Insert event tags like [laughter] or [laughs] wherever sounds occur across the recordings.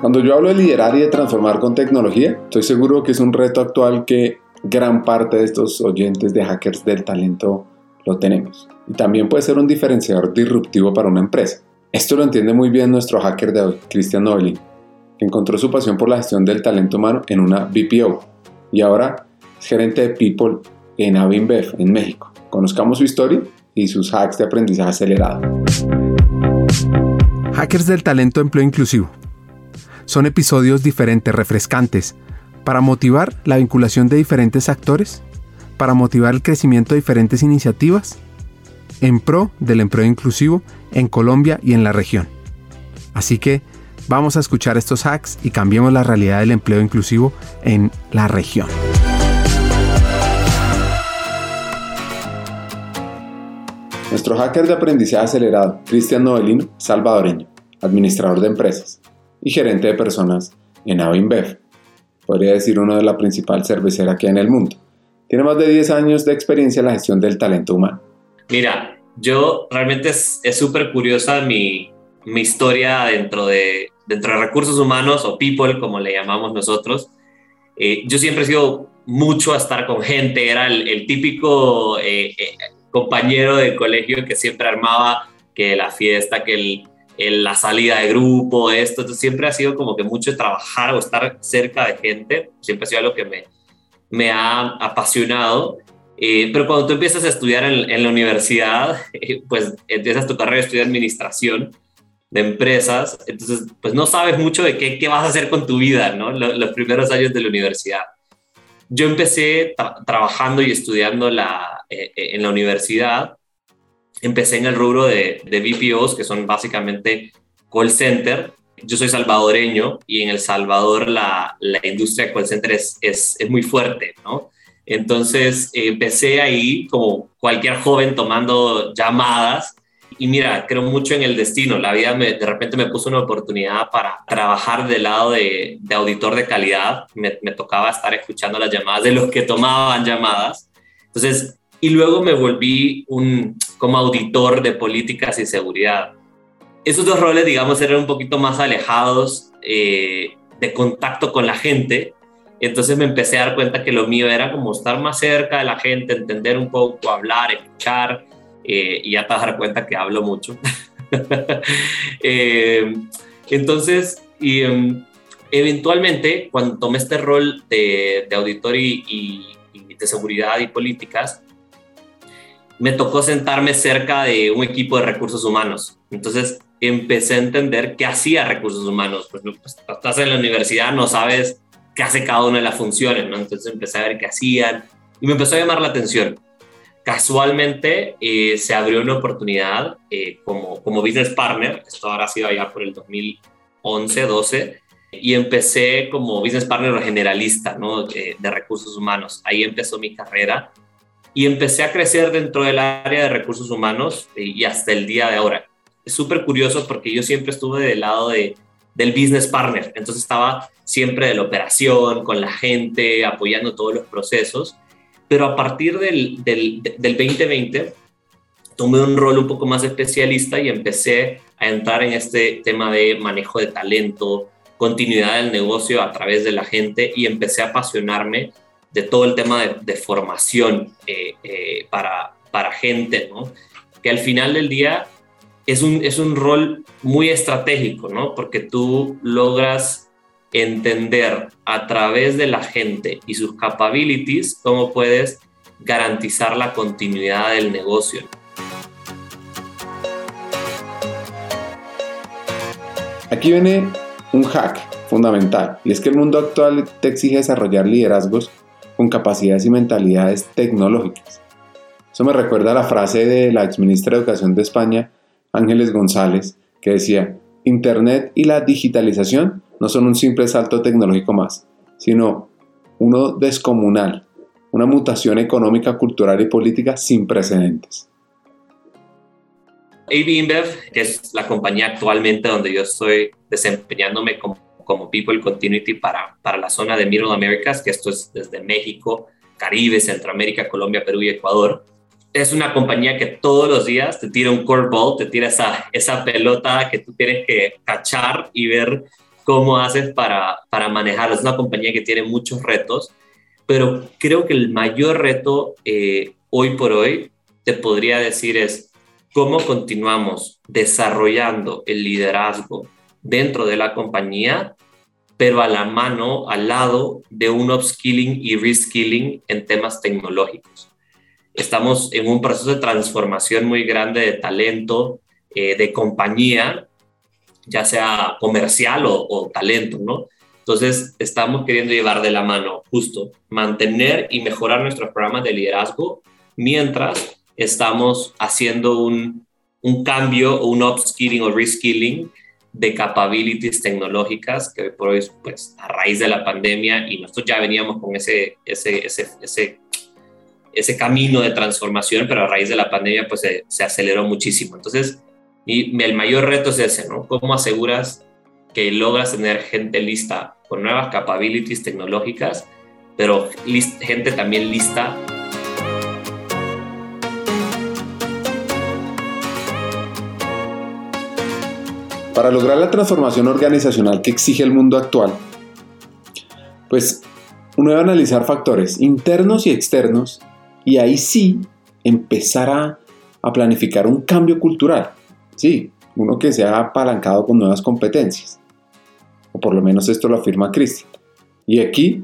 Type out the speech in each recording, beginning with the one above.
Cuando yo hablo de liderar y de transformar con tecnología, estoy seguro que es un reto actual que gran parte de estos oyentes de hackers del talento lo tenemos. Y también puede ser un diferenciador disruptivo para una empresa. Esto lo entiende muy bien nuestro hacker de hoy, Cristian Novelin, que encontró su pasión por la gestión del talento humano en una BPO y ahora es gerente de People en Avinbev, en México. Conozcamos su historia y sus hacks de aprendizaje acelerado. Hackers del talento empleo inclusivo. Son episodios diferentes, refrescantes, para motivar la vinculación de diferentes actores, para motivar el crecimiento de diferentes iniciativas, en pro del empleo inclusivo en Colombia y en la región. Así que vamos a escuchar estos hacks y cambiemos la realidad del empleo inclusivo en la región. Nuestro hacker de aprendizaje acelerado, Cristian Novelino, salvadoreño, administrador de empresas y gerente de personas en Avinbev, podría decir uno de la principal cervecera que hay en el mundo. Tiene más de 10 años de experiencia en la gestión del talento humano. Mira, yo realmente es súper curiosa mi, mi, historia dentro de, dentro de recursos humanos o people, como le llamamos nosotros. Eh, yo siempre he sido mucho a estar con gente, era el, típico eh, eh, compañero de colegio que siempre armaba que la fiesta, que el, la salida de grupo, esto, siempre ha sido como que mucho trabajar o estar cerca de gente, siempre ha sido algo que me, me ha apasionado. Eh, pero cuando tú empiezas a estudiar en, la universidad, [laughs] eh, pues empiezas tu carrera de estudiar administración de empresas, entonces pues no sabes mucho de qué, qué vas a hacer con tu vida, ¿no? Los, primeros años de la universidad. Yo empecé trabajando y estudiando la, eh, en la universidad, empecé en el rubro de, de BPOs, que son básicamente call center, yo soy salvadoreño y en El Salvador la, la industria call center es, es, es, muy fuerte, ¿no? Entonces empecé ahí como cualquier joven tomando llamadas y mira, creo mucho en el destino. La vida me, de repente me puso una oportunidad para trabajar del lado de, de auditor de calidad. Me, me, tocaba estar escuchando las llamadas de los que tomaban llamadas. Entonces, y luego me volví un, como auditor de políticas y seguridad. Esos dos roles, digamos, eran un poquito más alejados eh, de contacto con la gente entonces me empecé a dar cuenta que lo mío era como estar más cerca de la gente, entender un poco, hablar, escuchar, eh, y ya te vas a dar cuenta que hablo mucho. [laughs] eh, entonces, y, um, eventualmente, cuando tomé este rol de, de auditor y, y, y, de seguridad y políticas, me tocó sentarme cerca de un equipo de recursos humanos. Entonces, empecé a entender qué hacía recursos humanos. Pues, pues estás en la universidad, no sabes qué hace cada una de las funciones, ¿no? Entonces empecé a ver qué hacían y me empezó a llamar la atención. Casualmente eh, se abrió una oportunidad eh, como, como business partner, esto ahora ha sido allá por el 2011, 12, y empecé como business partner generalista, ¿no? De, de recursos humanos. Ahí empezó mi carrera y empecé a crecer dentro del área de recursos humanos eh, y hasta el día de ahora. Es súper curioso porque yo siempre estuve del lado de, del business partner, entonces estaba siempre de la operación, con la gente, apoyando todos los procesos. Pero a partir del, del, del 2020 tomé un rol un poco más especialista y empecé a entrar en este tema de manejo de talento, continuidad del negocio a través de la gente y empecé a apasionarme de todo el tema de, formación eh, eh, para, para gente, ¿no? Que al final del día es un, es un rol muy estratégico, ¿no? Porque tú logras entender a través de la gente y sus capabilities cómo puedes garantizar la continuidad del negocio. Aquí viene un hack fundamental y es que el mundo actual te exige desarrollar liderazgos con capacidades y mentalidades tecnológicas. Eso me recuerda a la frase de la exministra de Educación de España, Ángeles González, que decía, Internet y la digitalización no son un simple salto tecnológico más, sino uno descomunal, una mutación económica, cultural y política sin precedentes. AB InBev, que es la compañía actualmente donde yo estoy desempeñándome como, como People Continuity para, para la zona de Middle Americas, que esto es desde México, Caribe, Centroamérica, Colombia, Perú y Ecuador es una compañía que todos los días te tira un curveball, te tira esa, esa pelota que tú tienes que cachar y ver cómo haces para, para manejarlo. Es una compañía que tiene muchos retos, pero creo que el mayor reto eh, hoy por hoy, te podría decir, es cómo continuamos desarrollando el liderazgo dentro de la compañía, pero a la mano, al lado de un upskilling y reskilling en temas tecnológicos. Estamos en un proceso de transformación muy grande de talento, eh, de compañía, ya sea comercial o, talento, ¿no? Entonces, estamos queriendo llevar de la mano justo mantener y mejorar nuestros programas de liderazgo mientras estamos haciendo un, un cambio o un upskilling o reskilling de capabilities tecnológicas que por hoy, pues, a raíz de la pandemia y nosotros ya veníamos con ese, ese, ese, ese, ese camino de transformación, pero a raíz de la pandemia, pues, se, se aceleró muchísimo. Entonces, y el mayor reto es ese, ¿no? ¿Cómo aseguras que logras tener gente lista con nuevas capabilities tecnológicas, pero gente también lista Para lograr la transformación organizacional que exige el mundo actual, pues uno debe analizar factores internos y externos y ahí sí empezar a, planificar un cambio cultural. Sí, uno que se ha apalancado con nuevas competencias. O por lo menos esto lo afirma Christian. Y aquí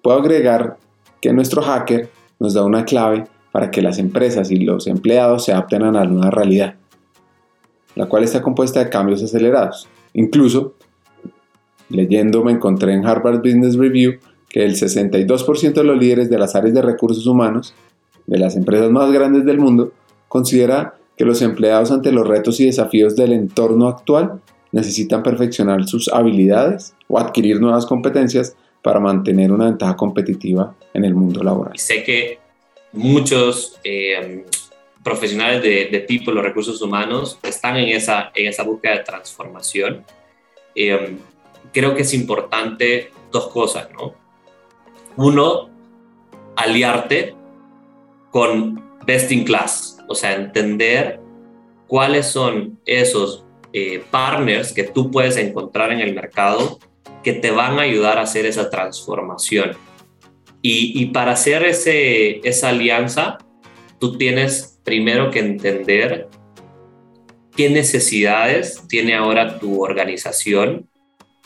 puedo agregar que nuestro hacker nos da una clave para que las empresas y los empleados se adapten a la nueva realidad, la cual está compuesta de cambios acelerados. Incluso, leyendo me encontré en Harvard Business Review que el 62% de los líderes de las áreas de recursos humanos de las empresas más grandes del mundo considera que los empleados ante los retos y desafíos del entorno actual necesitan perfeccionar sus habilidades o adquirir nuevas competencias para mantener una ventaja competitiva en el mundo laboral. Sé que muchos eh, profesionales de, de people, los recursos humanos, están en esa, en esa búsqueda de transformación. Eh, creo que es importante dos cosas, ¿no? Uno, aliarte con best in class, o sea, entender cuáles son esos eh, partners que tú puedes encontrar en el mercado que te van a ayudar a hacer esa transformación. Y, para hacer ese, esa alianza, tú tienes primero que entender qué necesidades tiene ahora tu organización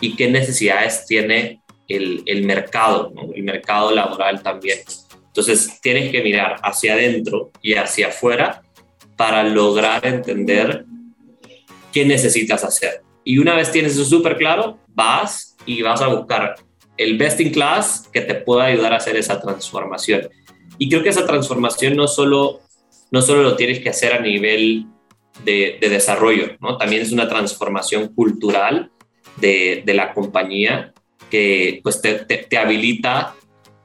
y qué necesidades tiene el, el mercado, el mercado laboral también. Entonces tienes que mirar hacia adentro y hacia afuera para lograr entender qué necesitas hacer. Y una vez tienes eso súper claro, vas y vas a buscar el best in class que te pueda ayudar a hacer esa transformación. Y creo que esa transformación no solo, no solo lo tienes que hacer a nivel de, desarrollo, ¿no? también es una transformación cultural de, la compañía que pues te, te habilita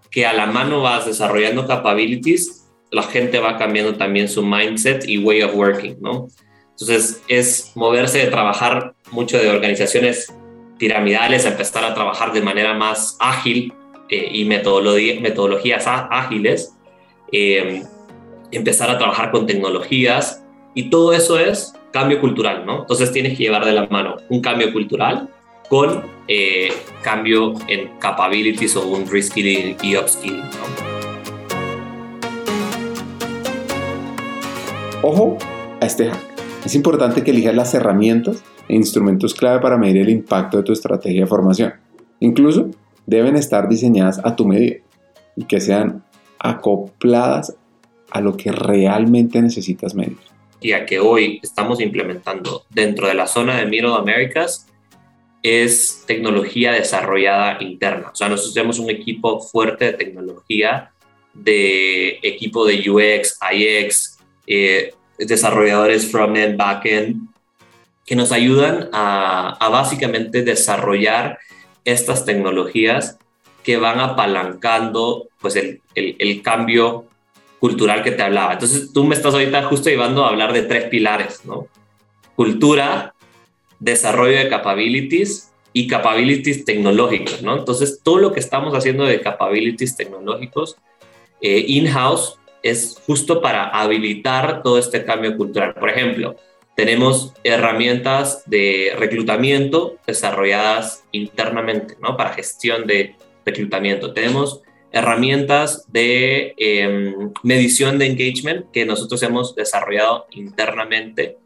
que a la mano vas desarrollando capabilities, la gente va cambiando también su mindset y way of working, ¿no? Entonces es moverse de trabajar mucho de organizaciones piramidales a empezar a trabajar de manera más ágil eh, y metodologías ágiles, eh, empezar a trabajar con tecnologías y todo eso es cambio cultural, ¿no? Entonces tienes que llevar de la mano un cambio cultural con eh, cambio en capabilities o un reskilling y upskilling. Ojo a este hack. Es importante que elijas las herramientas e instrumentos clave para medir el impacto de tu estrategia de formación. Incluso deben estar diseñadas a tu medida y que sean acopladas a lo que realmente necesitas medir. Y a que hoy estamos implementando dentro de la zona de Middle Americas es tecnología desarrollada interna. O sea, nosotros tenemos un equipo fuerte de tecnología, de equipo de UX, IX, eh, desarrolladores front-end, back-end, que nos ayudan a, básicamente desarrollar estas tecnologías que van apalancando pues el, el, cambio cultural que te hablaba. Entonces tú me estás ahorita justo llevando a hablar de tres pilares, ¿no? Cultura, desarrollo de capabilities y capabilities tecnológicos, ¿no? Entonces, todo lo que estamos haciendo de capabilities tecnológicos eh, in-house es justo para habilitar todo este cambio cultural. Por ejemplo, tenemos herramientas de reclutamiento desarrolladas internamente, ¿no? Para gestión de reclutamiento. Tenemos herramientas de em, medición de engagement que nosotros hemos desarrollado internamente.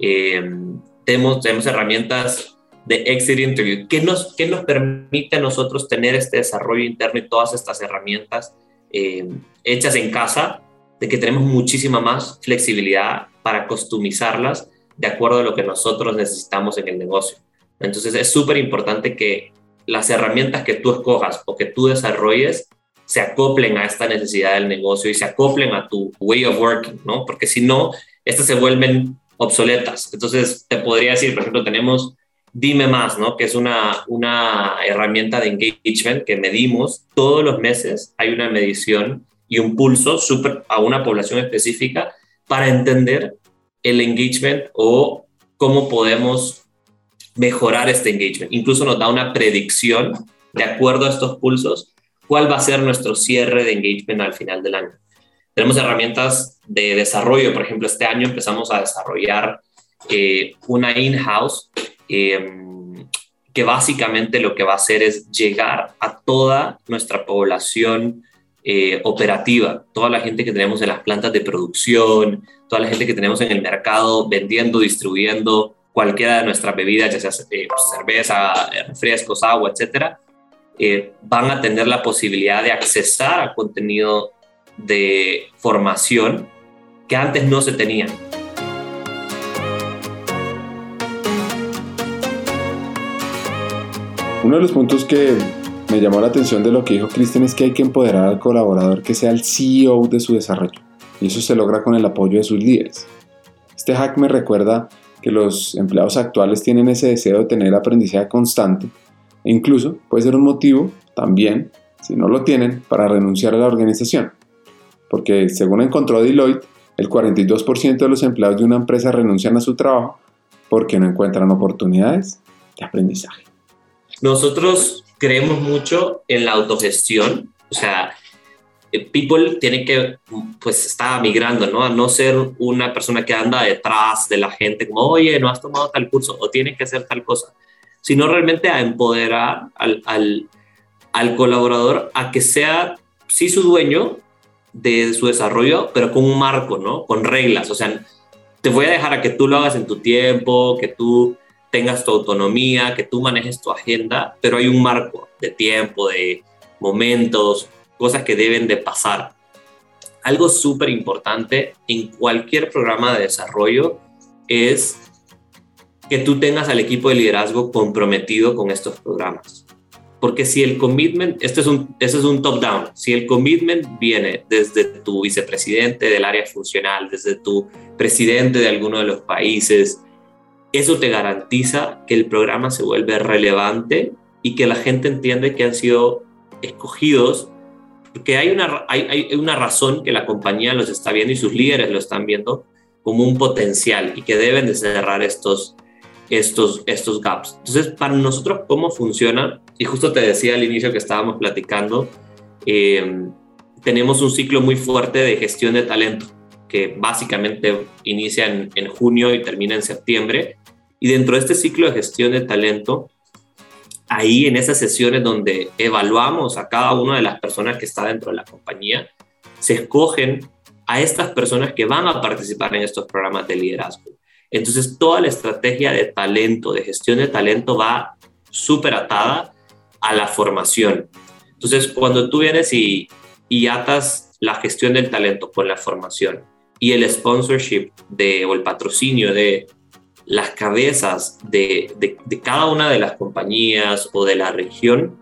Em, tenemos, tenemos herramientas de exit interview. ¿Qué nos, qué nos permite a nosotros tener este desarrollo interno y todas estas herramientas em, hechas en casa? De que tenemos muchísima más flexibilidad para customizarlas de acuerdo a lo que nosotros necesitamos en el negocio. Entonces es súper importante que las herramientas que tú escojas o que tú desarrolles se acoplen a esta necesidad del negocio y se acoplen a tu way of working, ¿no? Porque si no, estas se vuelven obsoletas. Entonces, te podría decir, por ejemplo, tenemos Dime Más, ¿no? Que es una, una herramienta de engagement que medimos todos los meses. Hay una medición y un pulso super, a una población específica para entender el engagement o cómo podemos mejorar este engagement. Incluso nos da una predicción de acuerdo a estos pulsos cuál va a ser nuestro cierre de engagement al final del año. Tenemos herramientas de desarrollo, por ejemplo, este año empezamos a desarrollar eh, una in-house em, que básicamente lo que va a hacer es llegar a toda nuestra población eh, operativa, toda la gente que tenemos en las plantas de producción, toda la gente que tenemos en el mercado vendiendo, distribuyendo cualquiera de nuestras bebidas, ya sea eh, cerveza, refrescos, agua, etcétera, eh, van a tener la posibilidad de accesar a contenido de formación que antes no se tenían. Uno de los puntos que me llamó la atención de lo que dijo Cristian es que hay que empoderar al colaborador que sea el CEO de su desarrollo. Y eso se logra con el apoyo de sus líderes. Este hack me recuerda que los empleados actuales tienen ese deseo de tener aprendizaje constante incluso puede ser un motivo también, si no lo tienen, para renunciar a la organización. Porque según encontró Deloitte, el 42% de los empleados de una empresa renuncian a su trabajo porque no encuentran oportunidades de aprendizaje. Nosotros creemos mucho en la autogestión, o sea, people tiene que, pues está migrando, ¿no? A no ser una persona que anda detrás de la gente, como, oye, no has tomado tal curso o tienes que hacer tal cosa sino realmente a empoderar al, al, colaborador a que sea, sí, su dueño de su desarrollo, pero con un marco, ¿no? Con reglas. O sea, te voy a dejar a que tú lo hagas en tu tiempo, que tú tengas tu autonomía, que tú manejes tu agenda, pero hay un marco de tiempo, de momentos, cosas que deben de pasar. Algo súper importante en cualquier programa de desarrollo es que tú tengas al equipo de liderazgo comprometido con estos programas. Porque si el commitment, este es un, este es un top-down, si el commitment viene desde tu vicepresidente del área funcional, desde tu presidente de alguno de los países, eso te garantiza que el programa se vuelve relevante y que la gente entiende que han sido escogidos, porque hay una, hay, hay una razón que la compañía los está viendo y sus líderes lo están viendo como un potencial y que deben de cerrar estos, estos, estos gaps. Entonces, para nosotros, ¿cómo funciona? Y justo te decía al inicio que estábamos platicando, em, tenemos un ciclo muy fuerte de gestión de talento, que básicamente inicia en, en junio y termina en septiembre. Y dentro de este ciclo de gestión de talento, ahí en esas sesiones donde evaluamos a cada una de las personas que está dentro de la compañía, se escogen a estas personas que van a participar en estos programas de liderazgo. Entonces, toda la estrategia de talento, de gestión de talento va súper atada a la formación. Entonces, cuando tú vienes y, y atas la gestión del talento con la formación y el sponsorship de, o el patrocinio de las cabezas de, de, de, cada una de las compañías o de la región,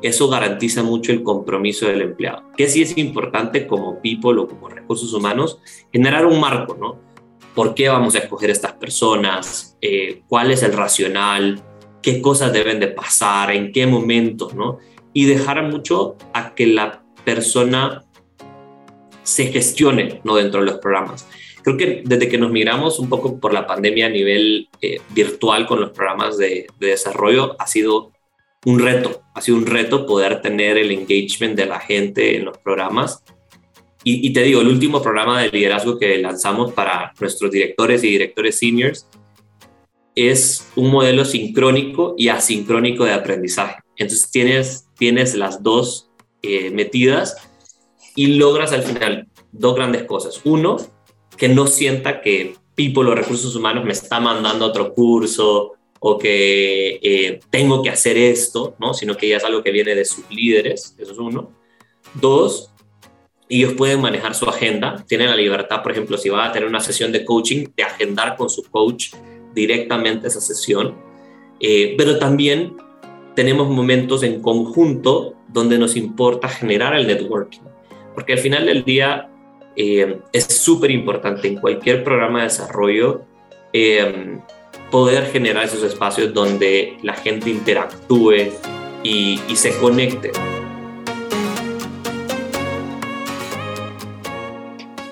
eso garantiza mucho el compromiso del empleado. Que sí es importante como people o como recursos humanos generar un marco, ¿no? Por qué vamos a escoger estas personas, eh, cuál es el racional, qué cosas deben de pasar, en qué momentos, ¿no? Y dejar mucho a que la persona se gestione, ¿no? Dentro de los programas. Creo que desde que nos migramos un poco por la pandemia a nivel eh, virtual con los programas de, de desarrollo, ha sido un reto, ha sido un reto poder tener el engagement de la gente en los programas Y, te digo, el último programa de liderazgo que lanzamos para nuestros directores y directores seniors es un modelo sincrónico y asincrónico de aprendizaje. Entonces tienes, tienes las dos eh, metidas y logras al final dos grandes cosas. Uno, que no sienta que People los recursos humanos me está mandando otro curso o que eh, tengo que hacer esto, ¿no? sino que ya es algo que viene de sus líderes, eso es uno. Dos, ellos pueden manejar su agenda, tienen la libertad, por ejemplo, si va a tener una sesión de coaching, de agendar con su coach directamente esa sesión, eh, pero también tenemos momentos en conjunto donde nos importa generar el networking, porque al final del día eh, es súper importante en cualquier programa de desarrollo poder generar esos espacios donde la gente interactúe y, se conecte.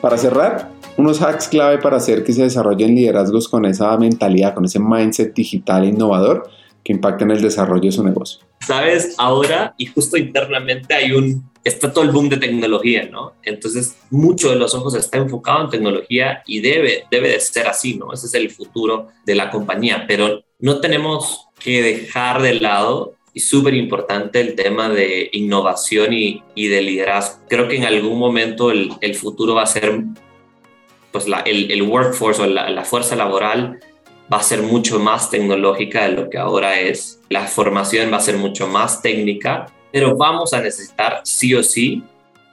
Para cerrar, unos hacks clave para hacer que se desarrollen liderazgos con esa mentalidad, con ese mindset digital e innovador que impacten el desarrollo de su negocio. Sabes, ahora y justo internamente hay un, está todo el boom de tecnología, ¿no? Entonces, mucho de los ojos está enfocado en tecnología y debe, debe de ser así, ¿no? Ese es el futuro de la compañía, pero no tenemos que dejar de lado y súper importante el tema de innovación y, y, de liderazgo. Creo que en algún momento el, el futuro va a ser, pues la, el, el, workforce o la, la fuerza laboral va a ser mucho más tecnológica de lo que ahora es. La formación va a ser mucho más técnica pero vamos a necesitar sí o sí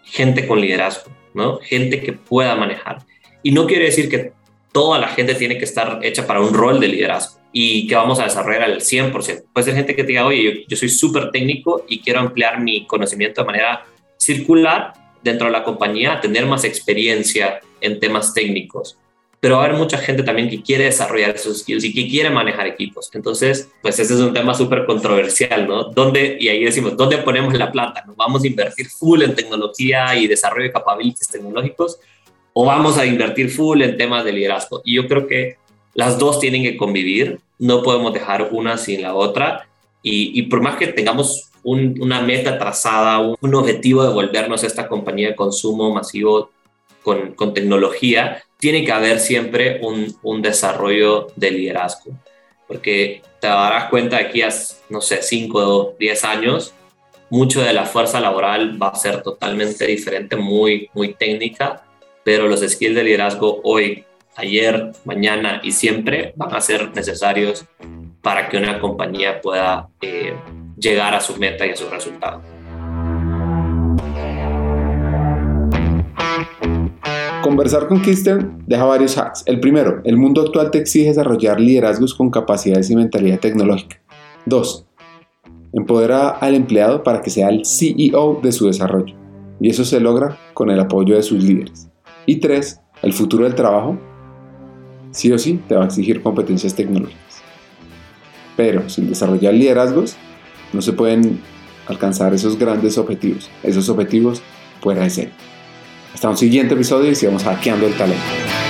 gente con liderazgo, ¿no? Gente que pueda manejar. Y no quiere decir que toda la gente tiene que estar hecha para un rol de liderazgo y que vamos a desarrollar al 100%. Puede ser gente que diga, oye, yo, yo soy súper técnico y quiero ampliar mi conocimiento de manera circular dentro de la compañía, tener más experiencia en temas técnicos pero va a haber mucha gente también que quiere desarrollar esos skills y que quiere manejar equipos. Entonces, pues ese es un tema súper controversial, ¿no? ¿Dónde, y ahí decimos, ¿dónde ponemos la plata? ¿Nos vamos a invertir full en tecnología y desarrollo de capabilities tecnológicos? ¿O vamos a invertir full en temas de liderazgo? Y yo creo que las dos tienen que convivir, no podemos dejar una sin la otra. Y, por más que tengamos una meta trazada, un, objetivo de volvernos a esta compañía de consumo masivo con, tecnología, tiene que haber siempre un, desarrollo de liderazgo, porque te darás cuenta aquí a, no sé, 5 o 10 años, mucho de la fuerza laboral va a ser totalmente diferente, muy, muy técnica, pero los skills de liderazgo hoy, ayer, mañana y siempre van a ser necesarios para que una compañía pueda eh, llegar a su meta y a su resultado. Conversar con Kirsten deja varios hacks. El primero, el mundo actual te exige desarrollar liderazgos con capacidades y mentalidad tecnológica. 2. Empodera al empleado para que sea el CEO de su desarrollo. Y eso se logra con el apoyo de sus líderes. Y 3. El futuro del trabajo, sí o sí, te va a exigir competencias tecnológicas. Pero sin desarrollar liderazgos, no se pueden alcanzar esos grandes objetivos, esos objetivos fuera de serie. Hasta un siguiente episodio y sigamos hackeando el talento.